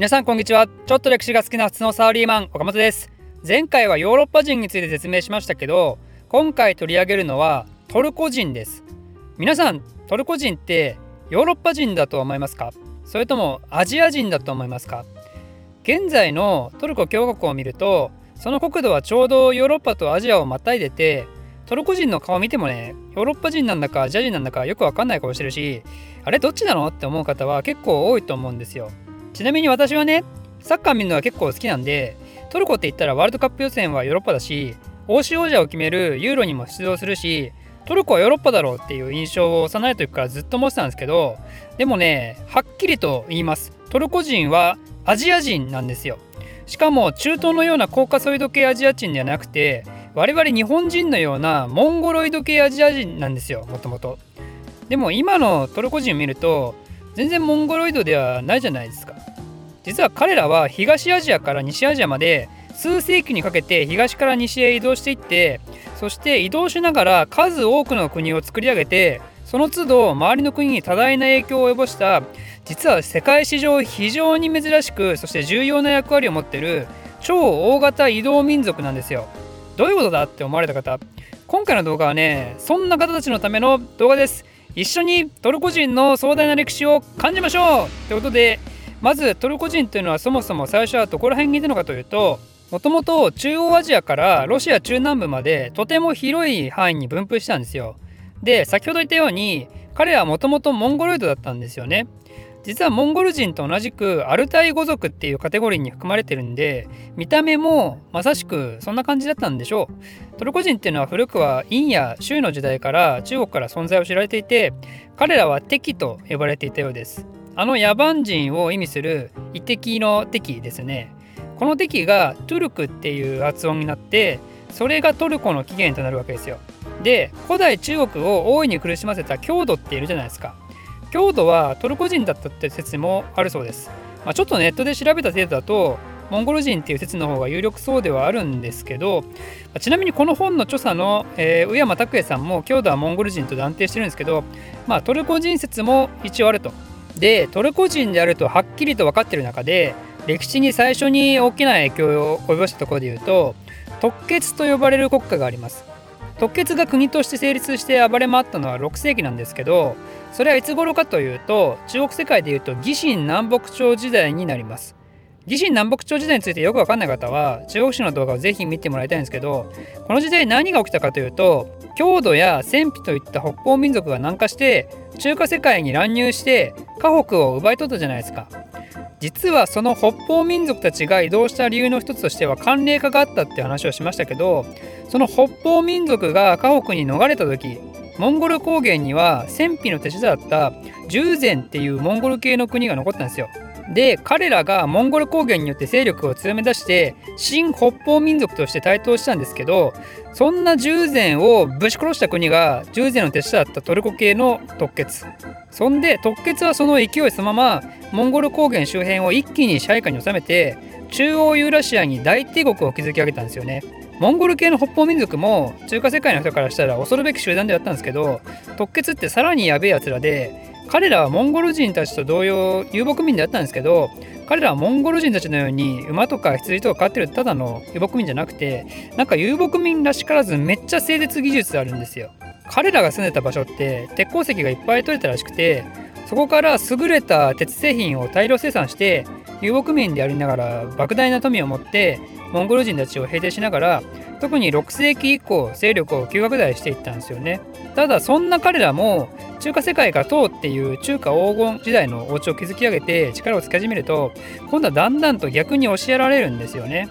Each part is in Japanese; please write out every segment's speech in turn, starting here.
皆さんこんにちは。ちょっと歴史が好きな普通のサラリーマン岡本です。前回はヨーロッパ人について説明しましたけど今回取り上げるのはトルコ人です。皆さんトルコ人ってヨーロッパ人だと思いますか？それともアジア人だと思いますか？現在のトルコ共和国を見るとその国土はちょうどヨーロッパとアジアをまたいでてトルコ人の顔見てもねヨーロッパ人なんだかアジア人なんだかよくわかんない顔してるしあれどっちなの？って思う方は結構多いと思うんですよ。ちなみに私はねサッカー見るのは結構好きなんでトルコって言ったらワールドカップ予選はヨーロッパだし欧州王者を決めるユーロにも出場するしトルコはヨーロッパだろうっていう印象を幼い時からずっと持ってたんですけどでもねはっきりと言います。トルコ人はアジア人なんですよ。しかも中東のようなコーカソイド系アジア人ではなくて我々日本人のようなモンゴロイド系アジア人なんですよもともと。でも今のトルコ人を見ると全然モンゴロイドではないじゃないですか実は彼らは東アジアから西アジアまで数世紀にかけて東から西へ移動していってそして移動しながら数多くの国を作り上げてその都度周りの国に多大な影響を及ぼした実は世界史上非常に珍しくそして重要な役割を持ってる超大型移動民族なんですよ。どういうことだって思われた方今回の動画はねそんな方たちのための動画です。一緒にトルコ人の壮大な歴史を感じましょうということでまずトルコ人というのはそもそも最初はどこら辺にいたのかというともともと中央アジアからロシア中南部までとても広い範囲に分布したんですよ。で先ほど言ったように彼はもともとモンゴロイドだったんですよね。実はモンゴル人と同じくアルタイ語族っていうカテゴリーに含まれてるんで見た目もまさしくそんな感じだったんでしょう。トルコ人っていうのは古くは陰や州の時代から中国から存在を知られていて彼らは敵と呼ばれていたようです。あの野蛮人を意味する遺敵の敵ですね。この敵がトゥルクっていう発音になってそれがトルコの起源となるわけですよ。で古代中国を大いに苦しませた郷土っているじゃないですか。郷土はトルコ人だったって説もあるそうです、まあ、ちょっとネットで調べた程度だとモンゴル人っていう説の方が有力そうではあるんですけどちなみにこの本の著者の、えー、宇山拓也さんも郷土はモンゴル人と断定してるんですけど、まあ、トルコ人説も一応あると。でトルコ人であるとはっきりと分かってる中で歴史に最初に大きな影響を及ぼしたところで言うと特決と呼ばれる国家があります。特決が国として成立して暴れ回ったのは6世紀なんですけどそれはいつ頃かというと中国世界でいうと義晋南北朝時代になります。義晋南北朝時代についてよくわかんない方は中国史の動画をぜひ見てもらいたいんですけどこの時代何が起きたかというと郷土や戦費といった北方民族が南下して中華世界に乱入して河北を奪い取ったじゃないですか。実はその北方民族たちが移動した理由の一つとしては寒冷化があったって話をしましたけどその北方民族が河北に逃れた時モンゴル高原には戦費の手下だった従前っていうモンゴル系の国が残ったんですよ。で彼らがモンゴル高原によって勢力を強め出して新北方民族として台頭したんですけどそんな従前をぶち殺した国が従前の手伝ったトルコ系の特決そんで特決はその勢いそのままモンゴル高原周辺を一気に支配下に収めて中央ユーラシアに大帝国を築き上げたんですよね。モンゴル系の北方民族も中華世界の人からしたら恐るべき集団であったんですけど特決ってさらにやべえやつらで彼らはモンゴル人たちと同様遊牧民であったんですけど彼らはモンゴル人たちのように馬とか羊とか飼ってるただの遊牧民じゃなくてなんか遊牧民らしからずめっちゃ製鉄技術あるんですよ。彼らが住んでた場所って鉄鉱石がいっぱい取れたらしくてそこから優れた鉄製品を大量生産して遊牧民でありながら莫大な富を持ってモンゴル人たちを平定しながら特に6世紀以降勢力を急拡大していったんですよね。ただそんな彼らも中華世界が唐っていう中華黄金時代のお家を築き上げて力をつけ始めると今度はだんだんと逆に押しやられるんですよね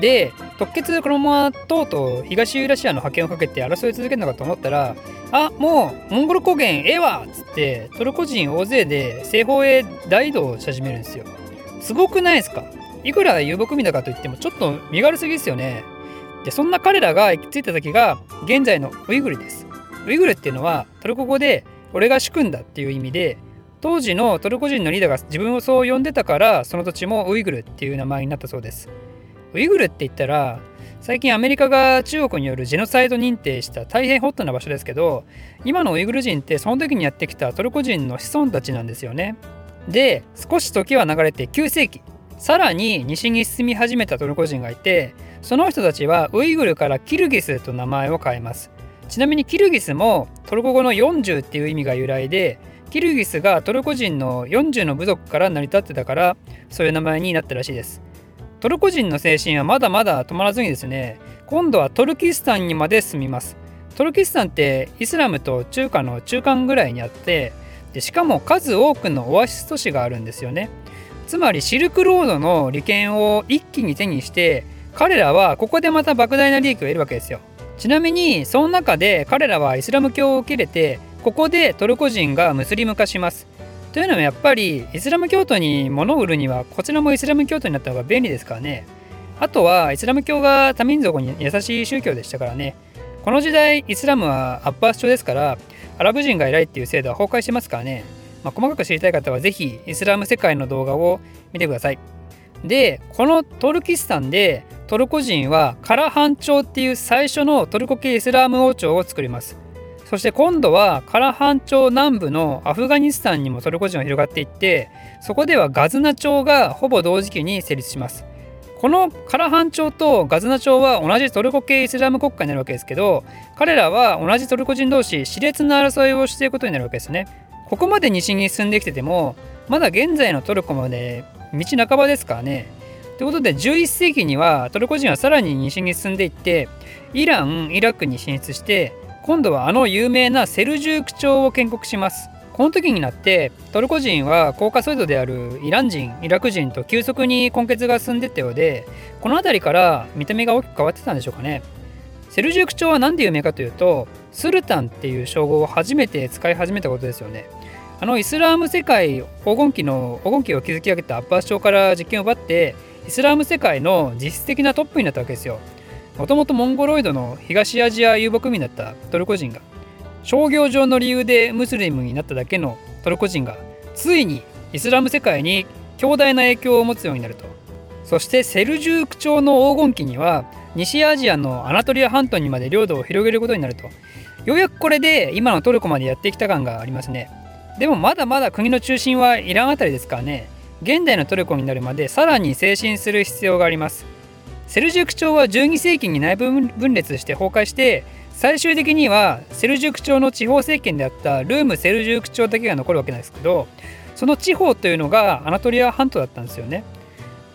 で特決このままとうと東ユーラシアの覇権をかけて争い続けるのかと思ったらあもうモンゴル高原ええわっつってトルコ人大勢で西方へ大移動し始めるんですよすごくないですか？いくら遊牧民だかといってもちょっと身軽すぎですよね。でそんな彼らが行き着いた時が現在のウイグルです。ウイグルっていうのはトルコ語で俺が主君だっていう意味で当時のトルコ人のリーダーが自分をそう呼んでたからその土地もウイグルっていう名前になったそうです。ウイグルって言ったら最近アメリカが中国によるジェノサイド認定した大変ホットな場所ですけど今のウイグル人ってその時にやってきたトルコ人の子孫たちなんですよね。で少し時は流れて9世紀さらに西に進み始めたトルコ人がいてその人たちはウイグルからキルギスと名前を変えますちなみにキルギスもトルコ語の40っていう意味が由来でキルギスがトルコ人の40の部族から成り立ってたからそういう名前になったらしいです。トルコ人の精神はまだまだ止まらずにですね今度はトルキスタンにまで進みます。トルキスタンってイスラムと中華の中間ぐらいにあってでしかも数多くのオアシス都市があるんですよね。つまりシルクロードの利権を一気に手にして彼らはここでまた莫大な利益を得るわけですよ。ちなみにその中で彼らはイスラム教を受け入れてここでトルコ人がムスリム化します。というのもやっぱりイスラム教徒に物を売るにはこちらもイスラム教徒になった方が便利ですからね。あとはイスラム教が多民族に優しい宗教でしたからね。この時代イスラムはアッパー主張ですからアラブ人が偉いっていう制度は崩壊してますからね、まあ、細かく知りたい方は是非イスラム世界の動画を見てください。でこのトルキスタンでトルコ人はカラハン朝っていう最初のトルコ系イスラーム王朝を作ります。そして今度はカラハン朝南部のアフガニスタンにもトルコ人が広がっていってそこではガズナ朝がほぼ同時期に成立します。このカラハン朝とガズナ朝は同じトルコ系イスラム国家になるわけですけど彼らは同じトルコ人同士熾烈な争いをしていることになるわけですね。ここまで西に進んできててもまだ現在のトルコまで道半ばですからね。ということで11世紀にはトルコ人はさらに西に進んでいってイランイラクに進出して今度はあの有名なセルジューク朝を建国します。この時になってトルコ人はコーカソイドであるイラン人イラク人と急速に根血が進んでったようでこの辺りから見た目が大きく変わってたんでしょうかね。セルジューク朝は何で有名かというとスルタンっていう称号を初めて使い始めたことですよね。あのイスラーム世界黄金期の黄金期を築き上げたアッバー朝から実権を奪ってイスラム世界の実質的なトップになったわけですよ。もともとモンゴロイドの東アジア遊牧民だったトルコ人が商業上の理由でムスリムになっただけのトルコ人がついにイスラム世界に強大な影響を持つようになると。そしてセルジューク朝の黄金期には西アジアのアナトリア半島にまで領土を広げることになると。ようやくこれで今のトルコまでやってきた感がありますね。でもまだまだ国の中心はイランあたりですからね。現代のトルコになるまでさらに精進する必要があります。セルジューク朝は12世紀に内部分裂して崩壊して最終的にはセルジューク朝の地方政権であったルーム・セルジューク朝だけが残るわけなんですけどその地方というのがアナトリア半島だったんですよね。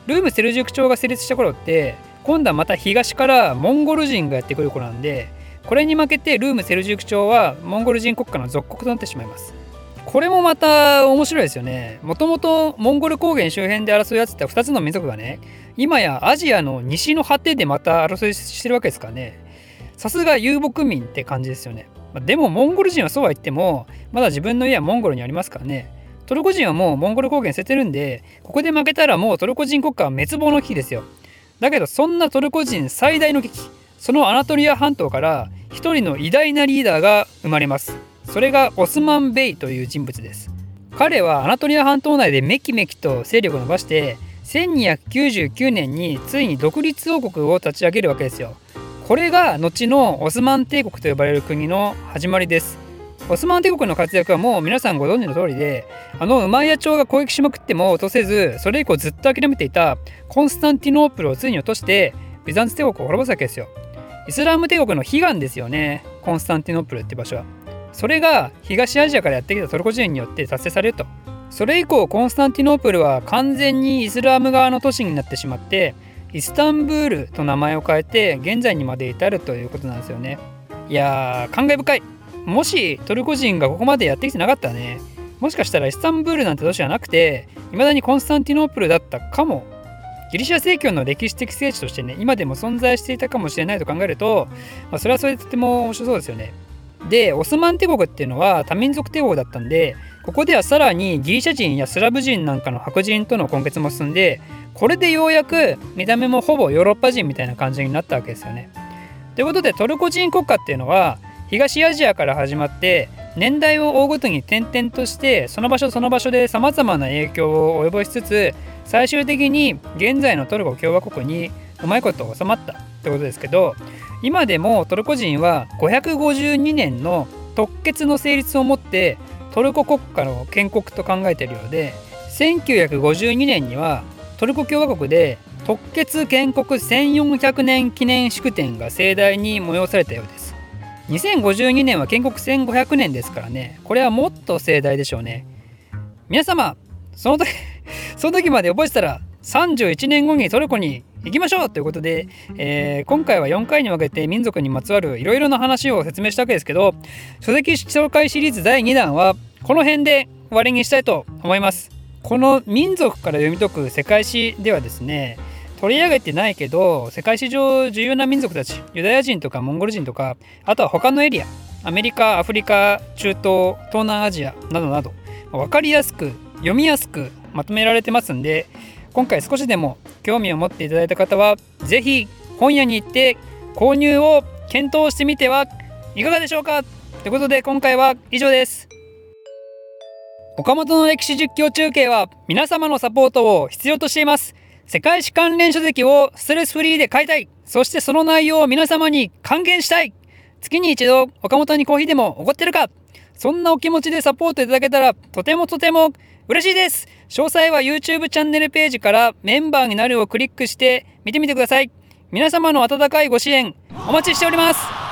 ルーム・セルジューク朝が成立した頃って今度はまた東からモンゴル人がやってくる頃なんでこれに負けてルーム・セルジューク朝はモンゴル人国家の属国となってしまいます。これもまた面白いですよね。もともとモンゴル高原周辺で争い合ってた2つの民族がね、今やアジアの西の果てでまた争いしてるわけですからね。さすが遊牧民って感じですよね。でもモンゴル人はそうは言っても、まだ自分の家はモンゴルにありますからね。トルコ人はもうモンゴル高原捨ててるんで、ここで負けたらもうトルコ人国家は滅亡の危機ですよ。だけどそんなトルコ人最大の危機、そのアナトリア半島から一人の偉大なリーダーが生まれます。それがオスマン・ベイという人物です。彼はアナトリア半島内でめきめきと勢力を伸ばして1299年についに独立王国を立ち上げるわけですよ。これが後のオスマン帝国と呼ばれる国の始まりです。オスマン帝国の活躍はもう皆さんご存知の通りであのウマイヤ朝が攻撃しまくっても落とせずそれ以降ずっと諦めていたコンスタンティノープルをついに落としてビザンツ帝国を滅ぼすわけですよ。イスラム帝国の悲願ですよね。コンスタンティノープルって場所は。それが東アジアからやってきたトルコ人によって達成されると。それ以降コンスタンティノープルは完全にイスラム側の都市になってしまってイスタンブールと名前を変えて現在にまで至るということなんですよね。いやー感慨深い。もしトルコ人がここまでやってきてなかったらねもしかしたらイスタンブールなんて都市はなくて未だにコンスタンティノープルだったかも。ギリシャ正教の歴史的聖地としてね今でも存在していたかもしれないと考えると、まあ、それはそれでとても面白そうですよね。でオスマン帝国っていうのは多民族帝国だったんでここではさらにギリシャ人やスラブ人なんかの白人との根結も進んでこれでようやく見た目もほぼヨーロッパ人みたいな感じになったわけですよね。ということでトルコ人国家っていうのは東アジアから始まって年代を追うごとに転々としてその場所その場所でさまざまな影響を及ぼしつつ最終的に現在のトルコ共和国にうまいこと収まったってことですけど今でもトルコ人は552年の特決の成立をもってトルコ国家の建国と考えているようで1952年にはトルコ共和国で特決建国1400年記念祝典が盛大に催されたようです。2052年は建国1500年ですからねこれはもっと盛大でしょうね。皆様その時その時まで覚えてたら31年後にトルコに行きましょうということで、えー、今回は4回に分けて民族にまつわるいろいろな話を説明したわけですけど書籍紹介シリーズ第2弾はこの辺で終わりにしたいと思います。この民族から読み解く世界史ではですね取り上げてないけど世界史上重要な民族たちユダヤ人とかモンゴル人とかあとは他のエリアアメリカアフリカ中東東南アジアなどなど分かりやすく読みやすくまとめられてますんで今回少しでも興味を持っていただいた方は是非本屋に行って購入を検討してみてはいかがでしょうか？ということで今回は以上です。岡本の歴史実況中継は皆様のサポートを必要としています。世界史関連書籍をストレスフリーで買いたい。そしてその内容を皆様に還元したい。月に一度岡本にコーヒーでもおごってるか。そんなお気持ちでサポートいただけたらとてもとても嬉しいです。詳細は YouTube チャンネルページからメンバーになるをクリックして見てみてください。皆様の温かいご支援お待ちしております。